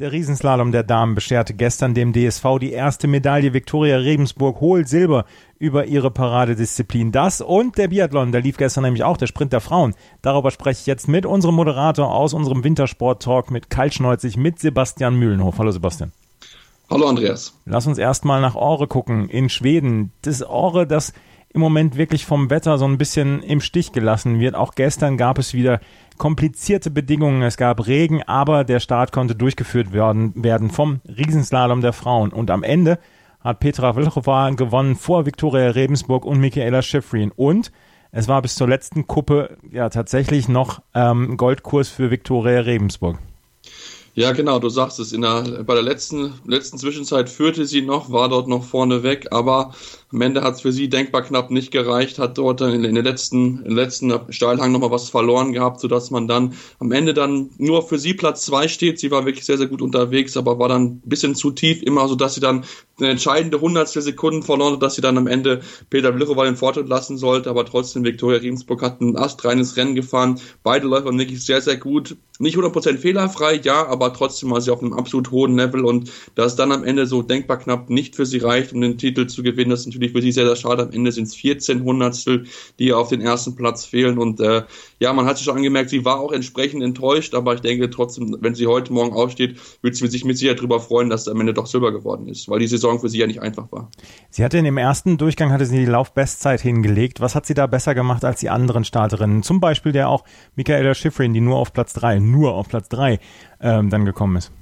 Der Riesenslalom der Damen bescherte gestern dem DSV die erste Medaille. Viktoria Regensburg holt Silber über ihre Paradedisziplin. Das und der Biathlon, da lief gestern nämlich auch der Sprint der Frauen. Darüber spreche ich jetzt mit unserem Moderator aus unserem Wintersport-Talk mit Kaltschneuzig, mit Sebastian Mühlenhof. Hallo Sebastian. Hallo Andreas. Lass uns erstmal nach Ore gucken in Schweden. Das Ore, das im Moment wirklich vom Wetter so ein bisschen im Stich gelassen wird. Auch gestern gab es wieder komplizierte Bedingungen. Es gab Regen, aber der Start konnte durchgeführt werden, werden vom Riesenslalom der Frauen. Und am Ende hat Petra Vlhova gewonnen vor Viktoria Rebensburg und Michaela Schifrin. Und es war bis zur letzten Kuppe ja tatsächlich noch ähm, Goldkurs für Viktoria Rebensburg. Ja, genau, du sagst es. In der, bei der letzten, letzten Zwischenzeit führte sie noch, war dort noch vorne weg, aber am Ende hat es für sie denkbar knapp nicht gereicht, hat dort in, den letzten, letzten Steilhang nochmal was verloren gehabt, sodass man dann am Ende dann nur für sie Platz zwei steht. Sie war wirklich sehr, sehr gut unterwegs, aber war dann ein bisschen zu tief, immer so, dass sie dann eine entscheidende hundertstel Sekunden verloren hat, dass sie dann am Ende Peter Blichowa den Vortritt lassen sollte, aber trotzdem Viktoria Riemsburg hat ein astreines Rennen gefahren. Beide Läufer wirklich sehr, sehr gut. Nicht 100% fehlerfrei, ja, aber trotzdem war sie auf einem absolut hohen Level und dass dann am Ende so denkbar knapp nicht für sie reicht, um den Titel zu gewinnen, das ist natürlich für sie sehr, sehr schade. Am Ende sind es 14 Hundertstel, die auf den ersten Platz fehlen und äh, ja, man hat sich schon angemerkt, sie war auch entsprechend enttäuscht, aber ich denke trotzdem, wenn sie heute Morgen aufsteht, wird sie sich mit Sicherheit darüber freuen, dass es am Ende doch Silber geworden ist, weil die Saison für sie ja nicht einfach war. Sie hatte in dem ersten Durchgang hatte sie die Laufbestzeit hingelegt. Was hat sie da besser gemacht als die anderen Starterinnen? Zum Beispiel der auch Michaela Schifrin, die nur auf Platz drei, nur auf Platz drei ähm, dann gekommen ist.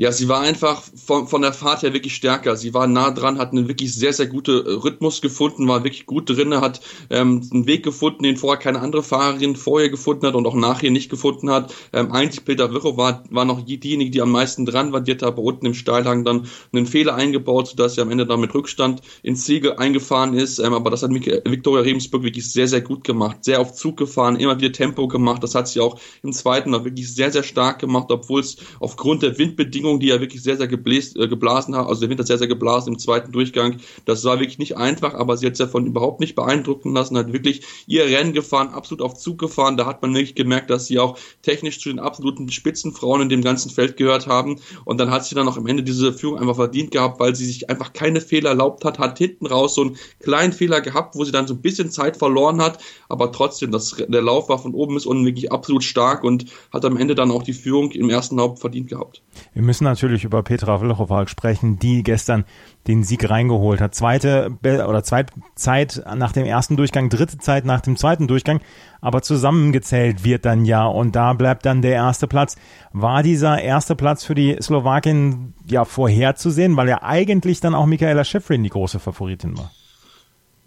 Ja, sie war einfach von, von der Fahrt her wirklich stärker. Sie war nah dran, hat einen wirklich sehr, sehr guten äh, Rhythmus gefunden, war wirklich gut drin, hat ähm, einen Weg gefunden, den vorher keine andere Fahrerin vorher gefunden hat und auch nachher nicht gefunden hat. Ähm, einzig Peter Wirro war, war noch diejenige, die am meisten dran war. Die hat aber unten im Steilhang dann einen Fehler eingebaut, sodass sie am Ende dann mit Rückstand ins Ziel eingefahren ist. Ähm, aber das hat Viktoria Rebensburg wirklich sehr, sehr gut gemacht. Sehr auf Zug gefahren, immer wieder Tempo gemacht. Das hat sie auch im zweiten noch wirklich sehr, sehr stark gemacht, obwohl es aufgrund der Windbedingungen Bedingungen, die ja wirklich sehr, sehr gebläst, äh, geblasen haben, also der Wind hat sehr, sehr geblasen im zweiten Durchgang. Das war wirklich nicht einfach, aber sie hat sich davon überhaupt nicht beeindrucken lassen, hat wirklich ihr Rennen gefahren, absolut auf Zug gefahren. Da hat man wirklich gemerkt, dass sie auch technisch zu den absoluten Spitzenfrauen in dem ganzen Feld gehört haben. Und dann hat sie dann auch am Ende diese Führung einfach verdient gehabt, weil sie sich einfach keine Fehler erlaubt hat, hat hinten raus so einen kleinen Fehler gehabt, wo sie dann so ein bisschen Zeit verloren hat, aber trotzdem, das, der Lauf war von oben bis unten wirklich absolut stark und hat am Ende dann auch die Führung im ersten Haupt verdient gehabt. Wir müssen natürlich über Petra Vlhova sprechen, die gestern den Sieg reingeholt hat. Zweite oder zweite Zeit nach dem ersten Durchgang, dritte Zeit nach dem zweiten Durchgang, aber zusammengezählt wird dann ja und da bleibt dann der erste Platz. War dieser erste Platz für die Slowakin ja vorherzusehen, weil ja eigentlich dann auch Michaela Schifrin die große Favoritin war?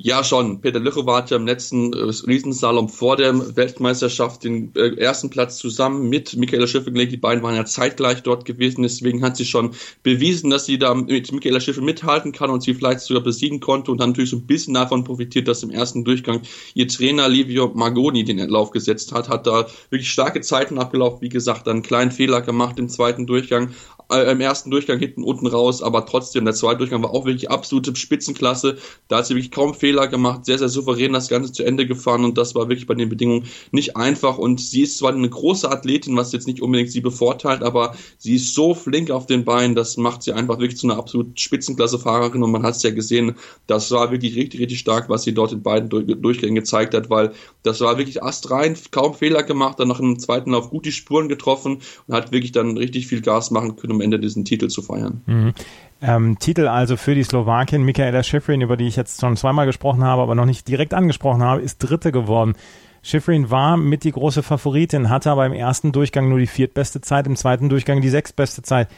Ja, schon. Peter Lüchow hatte im letzten äh, Riesenslalom vor der Weltmeisterschaft den äh, ersten Platz zusammen mit Michaela Schiffer gelegt. Die beiden waren ja zeitgleich dort gewesen. Deswegen hat sie schon bewiesen, dass sie da mit Michaela Schiffer mithalten kann und sie vielleicht sogar besiegen konnte und dann natürlich so ein bisschen davon profitiert, dass im ersten Durchgang ihr Trainer Livio Magoni den Lauf gesetzt hat, hat da wirklich starke Zeiten abgelaufen. Wie gesagt, dann einen kleinen Fehler gemacht im zweiten Durchgang, äh, im ersten Durchgang hinten unten raus, aber trotzdem, der zweite Durchgang war auch wirklich absolute Spitzenklasse. Da hat sie wirklich kaum Fehler gemacht, sehr, sehr souverän das Ganze zu Ende gefahren und das war wirklich bei den Bedingungen nicht einfach. Und sie ist zwar eine große Athletin, was jetzt nicht unbedingt sie bevorteilt, aber sie ist so flink auf den Beinen, das macht sie einfach wirklich zu einer absolut Spitzenklasse-Fahrerin und man hat es ja gesehen, das war wirklich richtig, richtig stark, was sie dort in beiden Durchgängen gezeigt hat, weil das war wirklich astrein, kaum Fehler gemacht, dann nach dem zweiten Lauf gut die Spuren getroffen und hat wirklich dann richtig viel Gas machen können, um Ende diesen Titel zu feiern. Mhm. Ähm, Titel also für die Slowakin, Michaela Schifrin, über die ich jetzt schon zweimal gesprochen habe, aber noch nicht direkt angesprochen habe, ist Dritte geworden. Schifrin war mit die große Favoritin, hatte aber im ersten Durchgang nur die viertbeste Zeit, im zweiten Durchgang die sechstbeste Zeit.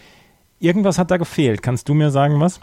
Irgendwas hat da gefehlt. Kannst du mir sagen, was?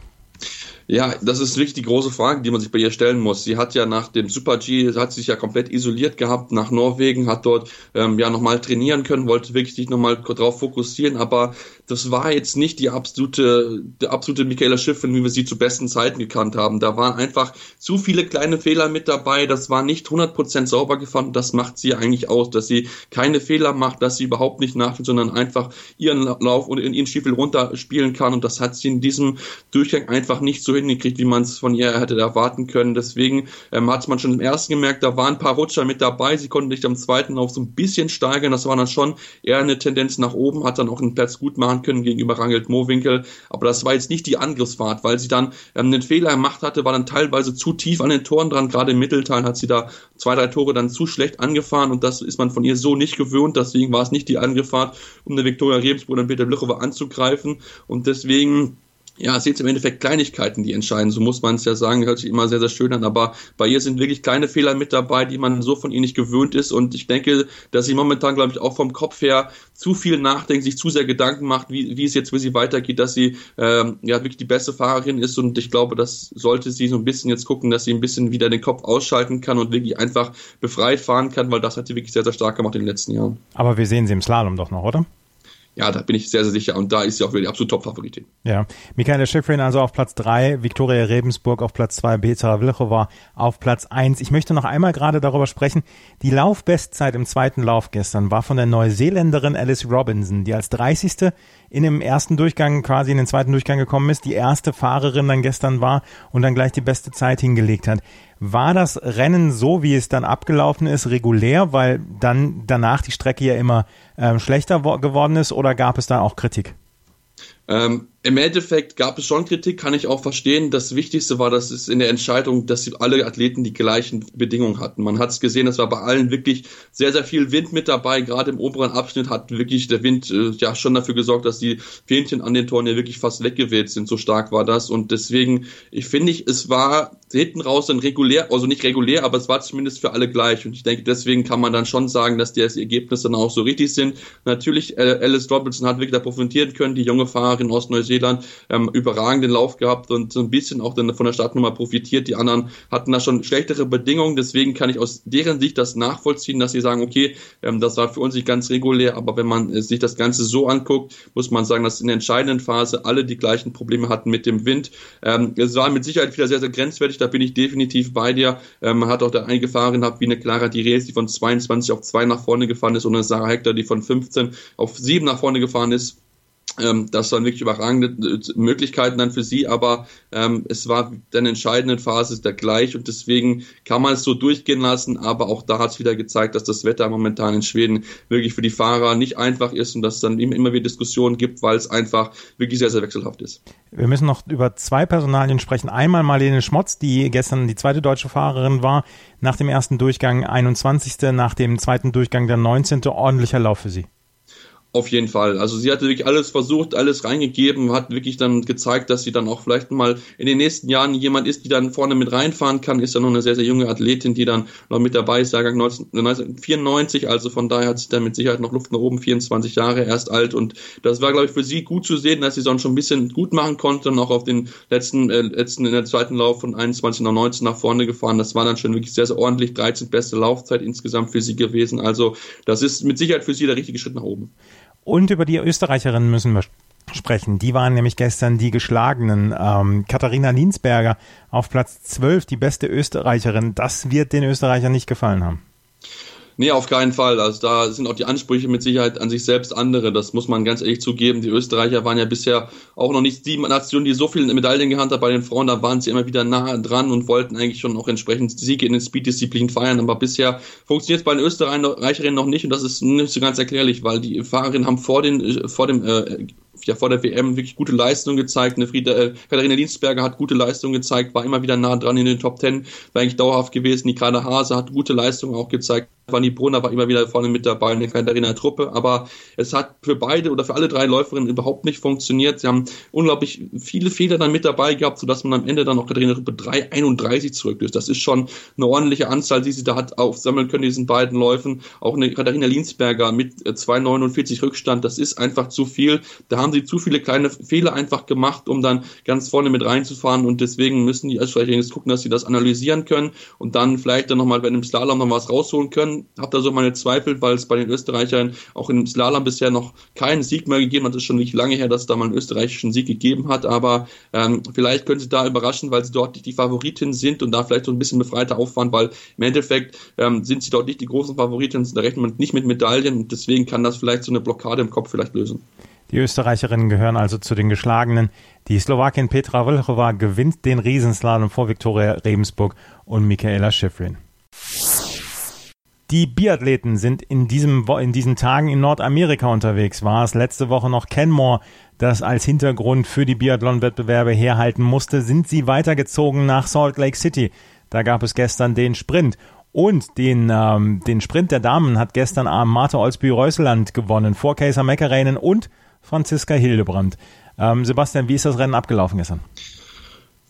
Ja, das ist wirklich die große Frage, die man sich bei ihr stellen muss. Sie hat ja nach dem Super G, hat sich ja komplett isoliert gehabt nach Norwegen, hat dort ähm, ja nochmal trainieren können, wollte wirklich sich nochmal drauf fokussieren, aber das war jetzt nicht die absolute, die absolute Michaela Schiffrin, wie wir sie zu besten Zeiten gekannt haben. Da waren einfach zu viele kleine Fehler mit dabei, das war nicht 100% sauber gefahren das macht sie eigentlich aus, dass sie keine Fehler macht, dass sie überhaupt nicht nachdenkt, sondern einfach ihren Lauf und in ihren Stiefel runterspielen kann und das hat sie in diesem Durchgang einfach nicht so hingekriegt, wie man es von ihr hätte erwarten können. Deswegen ähm, hat man schon im ersten gemerkt, da waren ein paar Rutscher mit dabei. Sie konnten sich am zweiten Lauf so ein bisschen steigern. Das war dann schon eher eine Tendenz nach oben, hat dann auch einen Platz gut machen können gegenüber Rangelt Mowinkel. Aber das war jetzt nicht die Angriffsfahrt, weil sie dann ähm, einen Fehler gemacht hatte, war dann teilweise zu tief an den Toren dran. Gerade im Mittelteil hat sie da zwei, drei Tore dann zu schlecht angefahren und das ist man von ihr so nicht gewöhnt. Deswegen war es nicht die Angriffsfahrt, um eine Viktoria Rebsburg und Peter Blüchowa anzugreifen. Und deswegen ja, es sind im Endeffekt Kleinigkeiten, die entscheiden. So muss man es ja sagen, hört sich immer sehr, sehr schön an. Aber bei ihr sind wirklich kleine Fehler mit dabei, die man so von ihr nicht gewöhnt ist. Und ich denke, dass sie momentan, glaube ich, auch vom Kopf her zu viel nachdenkt, sich zu sehr Gedanken macht, wie, wie es jetzt für sie weitergeht, dass sie ähm, ja wirklich die beste Fahrerin ist. Und ich glaube, das sollte sie so ein bisschen jetzt gucken, dass sie ein bisschen wieder den Kopf ausschalten kann und wirklich einfach befreit fahren kann, weil das hat sie wirklich sehr, sehr stark gemacht in den letzten Jahren. Aber wir sehen sie im Slalom doch noch, oder? Ja, da bin ich sehr, sehr sicher. Und da ist sie auch wieder die absolute Top-Favoritin. Ja. Michaela Schifrin also auf Platz drei, Viktoria Rebensburg auf Platz zwei, Petra Wilchowa auf Platz eins. Ich möchte noch einmal gerade darüber sprechen. Die Laufbestzeit im zweiten Lauf gestern war von der Neuseeländerin Alice Robinson, die als 30 in dem ersten Durchgang quasi in den zweiten Durchgang gekommen ist, die erste Fahrerin dann gestern war und dann gleich die beste Zeit hingelegt hat. War das Rennen so, wie es dann abgelaufen ist, regulär, weil dann danach die Strecke ja immer ähm, schlechter geworden ist oder gab es da auch Kritik? Ähm, Im Endeffekt gab es schon Kritik, kann ich auch verstehen. Das Wichtigste war, dass es in der Entscheidung, dass alle Athleten die gleichen Bedingungen hatten. Man hat es gesehen, es war bei allen wirklich sehr, sehr viel Wind mit dabei. Gerade im oberen Abschnitt hat wirklich der Wind äh, ja schon dafür gesorgt, dass die Fähnchen an den Toren ja wirklich fast weggeweht sind. So stark war das. Und deswegen, ich finde, ich, es war hinten raus dann regulär, also nicht regulär, aber es war zumindest für alle gleich. Und ich denke, deswegen kann man dann schon sagen, dass die Ergebnisse dann auch so richtig sind. Natürlich, äh, Alice Robinson hat wirklich da profitieren können, die junge Fahrerin in Ostneuseeland ähm, überragenden Lauf gehabt und so ein bisschen auch dann von der Startnummer profitiert. Die anderen hatten da schon schlechtere Bedingungen, deswegen kann ich aus deren Sicht das nachvollziehen, dass sie sagen, okay, ähm, das war für uns nicht ganz regulär, aber wenn man äh, sich das Ganze so anguckt, muss man sagen, dass in der entscheidenden Phase alle die gleichen Probleme hatten mit dem Wind. Ähm, es war mit Sicherheit wieder sehr, sehr grenzwertig, da bin ich definitiv bei dir. Ähm, man hat auch da einige Fahrerinnen gehabt, wie eine Clara Dires, die von 22 auf 2 nach vorne gefahren ist und eine Sarah Hector, die von 15 auf 7 nach vorne gefahren ist. Ähm, das waren wirklich überragende äh, Möglichkeiten dann für sie, aber ähm, es war der entscheidenden Phase der gleich und deswegen kann man es so durchgehen lassen, aber auch da hat es wieder gezeigt, dass das Wetter momentan in Schweden wirklich für die Fahrer nicht einfach ist und dass es dann immer wieder Diskussionen gibt, weil es einfach wirklich sehr, sehr wechselhaft ist. Wir müssen noch über zwei Personalien sprechen. Einmal Marlene Schmotz, die gestern die zweite deutsche Fahrerin war, nach dem ersten Durchgang 21., nach dem zweiten Durchgang der 19. ordentlicher Lauf für sie. Auf jeden Fall. Also sie hatte wirklich alles versucht, alles reingegeben, hat wirklich dann gezeigt, dass sie dann auch vielleicht mal in den nächsten Jahren jemand ist, die dann vorne mit reinfahren kann. Ist ja noch eine sehr, sehr junge Athletin, die dann noch mit dabei ist, Jahrgang 1994. Also von daher hat sie dann mit Sicherheit noch Luft nach oben, 24 Jahre erst alt. Und das war, glaube ich, für sie gut zu sehen, dass sie sonst schon ein bisschen gut machen konnte und auch auf den letzten, äh, letzten, in der zweiten Lauf von 21 nach 19 nach vorne gefahren. Das war dann schon wirklich sehr, sehr ordentlich. 13 beste Laufzeit insgesamt für sie gewesen. Also das ist mit Sicherheit für sie der richtige Schritt nach oben. Und über die Österreicherinnen müssen wir sprechen. Die waren nämlich gestern die geschlagenen. Ähm, Katharina Linsberger auf Platz 12, die beste Österreicherin. Das wird den Österreichern nicht gefallen haben. Nee, auf keinen Fall. Also da sind auch die Ansprüche mit Sicherheit an sich selbst andere. Das muss man ganz ehrlich zugeben. Die Österreicher waren ja bisher auch noch nicht die Nation, die so viele Medaillen gehabt hat bei den Frauen. Da waren sie immer wieder nah dran und wollten eigentlich schon auch entsprechend Siege in den Speed-Disziplinen feiern. Aber bisher funktioniert es bei den Österreicherinnen noch nicht und das ist nicht so ganz erklärlich, weil die Fahrerinnen haben vor, den, vor dem äh, ja vor der WM wirklich gute Leistung gezeigt. Eine Frieda, äh, Katharina Linsberger hat gute Leistung gezeigt, war immer wieder nah dran in den Top Ten, war eigentlich dauerhaft gewesen. Die Hase hat gute Leistung auch gezeigt Vanni Brunner war immer wieder vorne mit dabei in der Katharina Truppe, aber es hat für beide oder für alle drei Läuferinnen überhaupt nicht funktioniert. Sie haben unglaublich viele Fehler dann mit dabei gehabt, sodass man am Ende dann noch Katharina Truppe 3,31 zurücklöst. Das ist schon eine ordentliche Anzahl, die sie da hat aufsammeln können, diesen beiden Läufen. Auch eine Katharina Linsberger mit 2,49 Rückstand, das ist einfach zu viel. Da haben sie zu viele kleine Fehler einfach gemacht, um dann ganz vorne mit reinzufahren und deswegen müssen die Österreicher jetzt gucken, dass sie das analysieren können und dann vielleicht dann nochmal bei einem Slalom noch was rausholen können habe da so meine Zweifel, weil es bei den Österreichern auch im Slalom bisher noch keinen Sieg mehr gegeben hat. Es ist schon nicht lange her, dass es da mal einen österreichischen Sieg gegeben hat, aber ähm, vielleicht können sie da überraschen, weil sie dort nicht die Favoritin sind und da vielleicht so ein bisschen befreiter auffahren, weil im Endeffekt ähm, sind sie dort nicht die großen Favoriten, da rechnet man nicht mit Medaillen und deswegen kann das vielleicht so eine Blockade im Kopf vielleicht lösen. Die Österreicherinnen gehören also zu den Geschlagenen. Die Slowakin Petra Vlhova gewinnt den Riesenslalom vor Viktoria Rebensburg und Michaela Schifrin. Die Biathleten sind in, diesem, in diesen Tagen in Nordamerika unterwegs. War es letzte Woche noch Kenmore, das als Hintergrund für die Biathlon-Wettbewerbe herhalten musste, sind sie weitergezogen nach Salt Lake City. Da gab es gestern den Sprint. Und den, ähm, den Sprint der Damen hat gestern Abend Martha Olsby-Reuseland gewonnen, vor Kaiser Meckereinen und Franziska Hildebrand. Ähm, Sebastian, wie ist das Rennen abgelaufen gestern?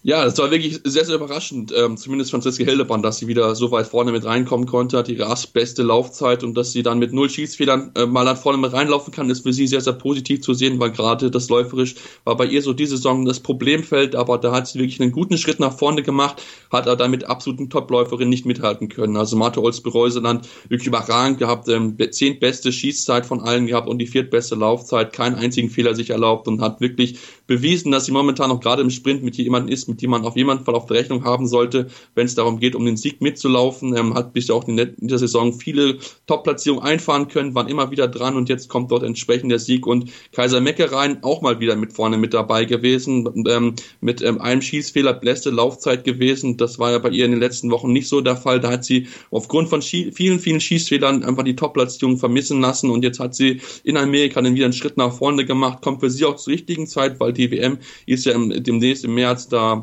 Ja, das war wirklich sehr, sehr überraschend. Ähm, zumindest Franziska Hildebrand, dass sie wieder so weit vorne mit reinkommen konnte, hat ihre beste Laufzeit und dass sie dann mit null Schießfehlern äh, mal nach vorne mit reinlaufen kann, ist für sie sehr, sehr positiv zu sehen, weil gerade das läuferisch war bei ihr so diese Saison das Problemfeld, aber da hat sie wirklich einen guten Schritt nach vorne gemacht, hat aber damit absoluten Topläuferin nicht mithalten können. Also Martha Olsbereuseland wirklich überragend gehabt, ähm, zehntbeste Schießzeit von allen gehabt und die viertbeste Laufzeit, keinen einzigen Fehler sich erlaubt und hat wirklich bewiesen, dass sie momentan auch gerade im Sprint mit jemandem ist, mit dem man auf jeden Fall auf der Rechnung haben sollte, wenn es darum geht, um den Sieg mitzulaufen. Ähm, hat bisher auch in der Saison viele Top-Platzierungen einfahren können, waren immer wieder dran und jetzt kommt dort entsprechend der Sieg und Kaiser Meckerein auch mal wieder mit vorne mit dabei gewesen, ähm, mit ähm, einem Schießfehler beste Laufzeit gewesen. Das war ja bei ihr in den letzten Wochen nicht so der Fall. Da hat sie aufgrund von vielen, vielen Schießfehlern einfach die Top-Platzierung vermissen lassen und jetzt hat sie in Amerika dann wieder einen Schritt nach vorne gemacht, kommt für sie auch zur richtigen Zeit, weil die WM ist ja im, demnächst im März da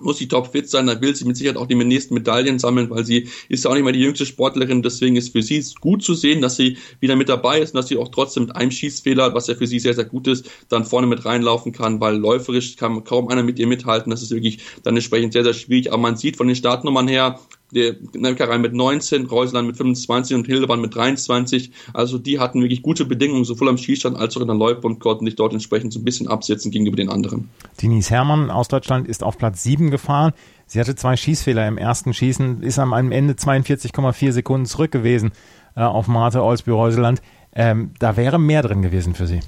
muss sie topfit sein, dann will sie mit Sicherheit auch die nächsten Medaillen sammeln, weil sie ist ja auch nicht mehr die jüngste Sportlerin, deswegen ist für sie gut zu sehen, dass sie wieder mit dabei ist und dass sie auch trotzdem mit einem Schießfehler, was ja für sie sehr, sehr gut ist, dann vorne mit reinlaufen kann, weil läuferisch kann kaum einer mit ihr mithalten, das ist wirklich dann entsprechend sehr, sehr schwierig, aber man sieht von den Startnummern her, der Nemkerein mit 19, Reuseland mit 25 und Hildebrand mit 23. Also die hatten wirklich gute Bedingungen, sowohl am Schießstand als auch in der Loipe und konnten sich dort entsprechend so ein bisschen absetzen gegenüber den anderen. Denise Herrmann aus Deutschland ist auf Platz 7 gefahren. Sie hatte zwei Schießfehler im ersten Schießen, ist am Ende 42,4 Sekunden zurück gewesen äh, auf Marte Olsby-Reuseland. Ähm, da wäre mehr drin gewesen für sie.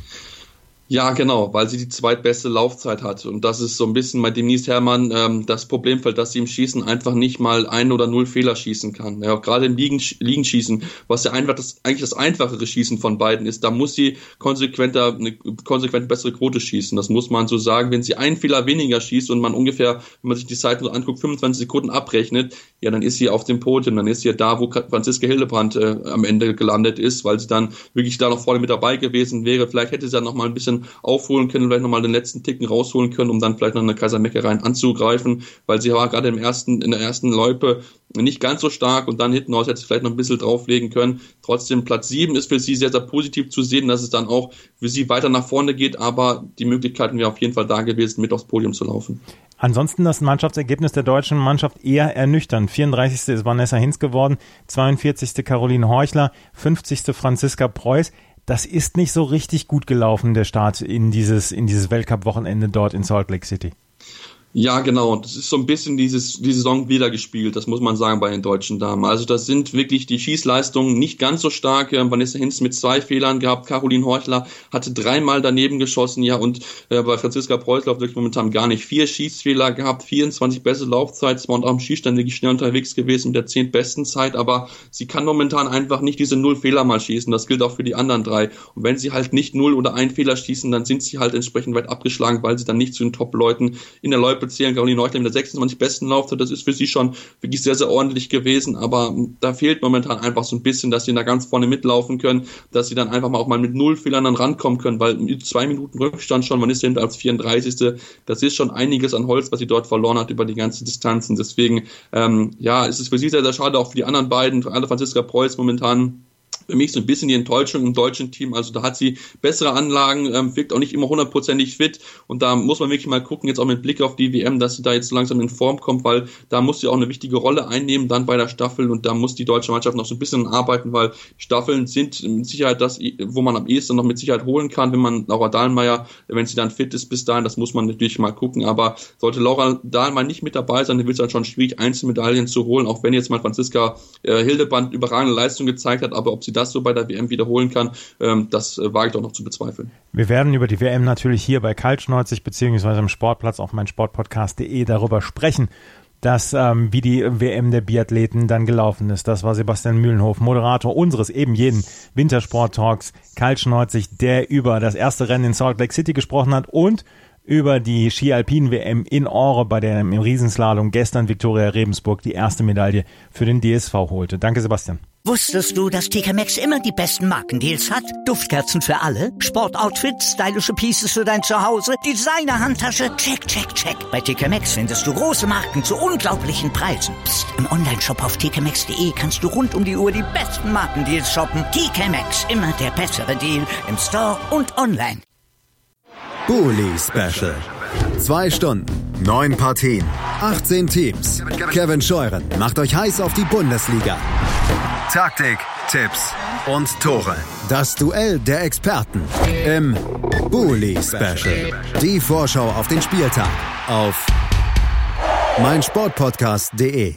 Ja, genau, weil sie die zweitbeste Laufzeit hat. Und das ist so ein bisschen bei Denise Herrmann ähm, das Problemfeld, dass sie im Schießen einfach nicht mal ein oder null Fehler schießen kann. Ja, gerade im Liegen, Liegenschießen, was ja einfach das, eigentlich das einfachere Schießen von beiden ist, da muss sie konsequenter, eine konsequent bessere Quote schießen. Das muss man so sagen. Wenn sie einen Fehler weniger schießt und man ungefähr, wenn man sich die Zeiten so anguckt, 25 Sekunden abrechnet, ja, dann ist sie auf dem Podium, dann ist sie ja da, wo Franziska Hildebrand äh, am Ende gelandet ist, weil sie dann wirklich da noch vorne mit dabei gewesen wäre. Vielleicht hätte sie dann noch mal ein bisschen aufholen können, vielleicht nochmal den letzten Ticken rausholen können, um dann vielleicht noch eine Kaisermeckereien anzugreifen, weil sie war gerade im ersten, in der ersten Loipe nicht ganz so stark und dann hinten raus hätte sie vielleicht noch ein bisschen drauflegen können. Trotzdem Platz 7 ist für sie sehr, sehr positiv zu sehen, dass es dann auch für sie weiter nach vorne geht, aber die Möglichkeiten wären auf jeden Fall da gewesen, mit aufs Podium zu laufen. Ansonsten das Mannschaftsergebnis der deutschen Mannschaft eher ernüchternd. 34. ist Vanessa Hinz geworden, 42. Caroline Horchler, 50. Franziska Preuß das ist nicht so richtig gut gelaufen, der Start in dieses, in dieses Weltcup-Wochenende dort in Salt Lake City. Ja, genau. Das ist so ein bisschen dieses, die Saison wieder gespielt, das muss man sagen bei den deutschen Damen. Also das sind wirklich die Schießleistungen nicht ganz so stark. Vanessa Hinz mit zwei Fehlern gehabt, Caroline Horchler hatte dreimal daneben geschossen, ja, und äh, bei Franziska Preußlauf wirklich momentan gar nicht. Vier Schießfehler gehabt, 24 beste Laufzeit, zwar und auch im Schießstand wirklich schnell unterwegs gewesen mit der zehntbesten Zeit, aber sie kann momentan einfach nicht diese null Fehler mal schießen. Das gilt auch für die anderen drei. Und wenn sie halt nicht null oder ein Fehler schießen, dann sind sie halt entsprechend weit abgeschlagen, weil sie dann nicht zu den Top-Leuten in der Läufe Zählen Caroline Neuchler mit der 26 besten Laufzeit. Das ist für sie schon wirklich sehr, sehr ordentlich gewesen. Aber da fehlt momentan einfach so ein bisschen, dass sie da ganz vorne mitlaufen können, dass sie dann einfach mal auch mal mit null Fehlern dann rankommen können, weil zwei Minuten Rückstand schon, man ist hinter als 34. Das ist schon einiges an Holz, was sie dort verloren hat über die ganze Distanzen. Deswegen, ähm, ja, ist es für sie sehr, sehr schade, auch für die anderen beiden, für alle Franziska Preuß momentan für mich so ein bisschen die Enttäuschung im deutschen Team. Also da hat sie bessere Anlagen, ähm, wirkt auch nicht immer hundertprozentig fit. Und da muss man wirklich mal gucken, jetzt auch mit Blick auf die WM, dass sie da jetzt langsam in Form kommt, weil da muss sie auch eine wichtige Rolle einnehmen dann bei der Staffel. Und da muss die deutsche Mannschaft noch so ein bisschen arbeiten, weil Staffeln sind mit Sicherheit das, wo man am ehesten noch mit Sicherheit holen kann, wenn man Laura Dahlmeier, wenn sie dann fit ist bis dahin, das muss man natürlich mal gucken, aber sollte Laura Dahlmeier nicht mit dabei sein, dann wird es dann schon schwierig, Einzelmedaillen zu holen, auch wenn jetzt mal Franziska äh, Hildeband überragende Leistung gezeigt hat, aber ob sie das so bei der WM wiederholen kann, ähm, das äh, wage ich doch noch zu bezweifeln. Wir werden über die WM natürlich hier bei Kaltschneuzig beziehungsweise im Sportplatz auf meinsportpodcast.de darüber sprechen dass ähm, wie die WM der Biathleten dann gelaufen ist. Das war Sebastian Mühlenhof, Moderator unseres eben jeden Wintersport-Talks, kaltschneuzig, der über das erste Rennen in Salt Lake City gesprochen hat und über die Ski-Alpin-WM in Ore, bei der im Riesenslalom gestern Viktoria Rebensburg die erste Medaille für den DSV holte. Danke, Sebastian. Wusstest du, dass TK Maxx immer die besten Markendeals hat? Duftkerzen für alle, Sportoutfits, stylische Pieces für dein Zuhause, Designer-Handtasche, check, check, check. Bei TK Maxx findest du große Marken zu unglaublichen Preisen. Psst. im Onlineshop auf tkmaxx.de kannst du rund um die Uhr die besten Markendeals shoppen. TK Maxx, immer der bessere Deal im Store und online. Bully Special. Zwei Stunden, neun Partien, 18 Teams. Kevin Scheuren macht euch heiß auf die Bundesliga. Taktik, Tipps und Tore. Das Duell der Experten im Bully Special. Die Vorschau auf den Spieltag auf meinsportpodcast.de.